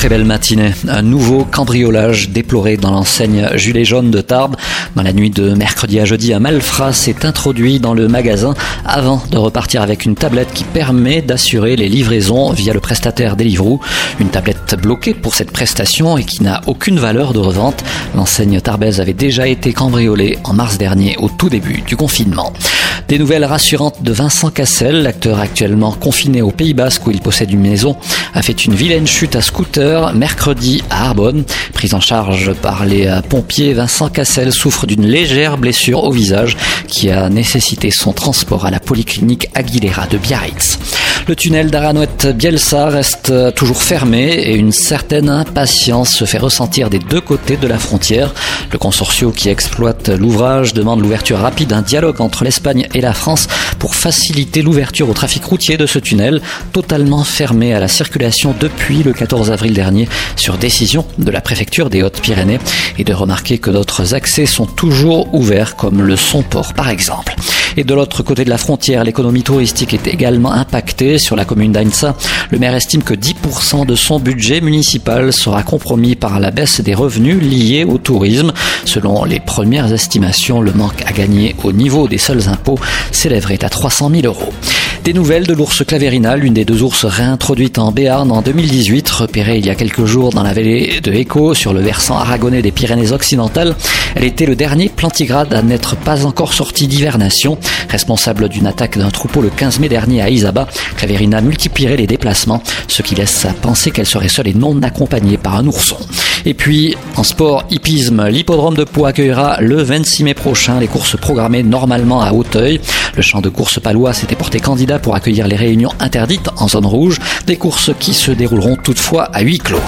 très belle matinée. Un nouveau cambriolage déploré dans l'enseigne Jules Jaune de Tarbes. Dans la nuit de mercredi à jeudi, un malfrat s'est introduit dans le magasin avant de repartir avec une tablette qui permet d'assurer les livraisons via le prestataire Deliveroo. Une tablette bloquée pour cette prestation et qui n'a aucune valeur de revente. L'enseigne tarbaise avait déjà été cambriolée en mars dernier au tout début du confinement. Des nouvelles rassurantes de Vincent Cassel, l'acteur actuellement confiné au Pays Basque où il possède une maison, a fait une vilaine chute à scooter mercredi à Arbonne. Pris en charge par les euh, pompiers, Vincent Cassel souffre d'une légère blessure au visage qui a nécessité son transport à la polyclinique Aguilera de Biarritz. Le tunnel d'Aranouette-Bielsa reste toujours fermé et une certaine impatience se fait ressentir des deux côtés de la frontière. Le consortio qui exploite l'ouvrage demande l'ouverture rapide d'un dialogue entre l'Espagne et la France pour faciliter l'ouverture au trafic routier de ce tunnel, totalement fermé à la circulation depuis le 14 avril dernier sur décision de la préfecture des Hautes-Pyrénées et de remarquer que d'autres accès sont toujours ouverts comme le Son-Port par exemple. Et de l'autre côté de la frontière, l'économie touristique est également impactée. Sur la commune d'Ainsa, le maire estime que 10% de son budget municipal sera compromis par la baisse des revenus liés au tourisme. Selon les premières estimations, le manque à gagner au niveau des seuls impôts s'élèverait à 300 000 euros. Des nouvelles de l'ours clavérina, l'une des deux ours réintroduites en Béarn en 2018, repérée il y a quelques jours dans la vallée de Écho, sur le versant aragonais des Pyrénées occidentales. Elle était le dernier plantigrade à n'être pas encore sorti d'hivernation. Responsable d'une attaque d'un troupeau le 15 mai dernier à Isaba, Claverina multiplierait les déplacements, ce qui laisse à penser qu'elle serait seule et non accompagnée par un ourson. Et puis, en sport hippisme, l'hippodrome de Pau accueillera le 26 mai prochain les courses programmées normalement à Hauteuil. Le champ de course palois s'était porté candidat pour accueillir les réunions interdites en zone rouge, des courses qui se dérouleront toutefois à huis clos.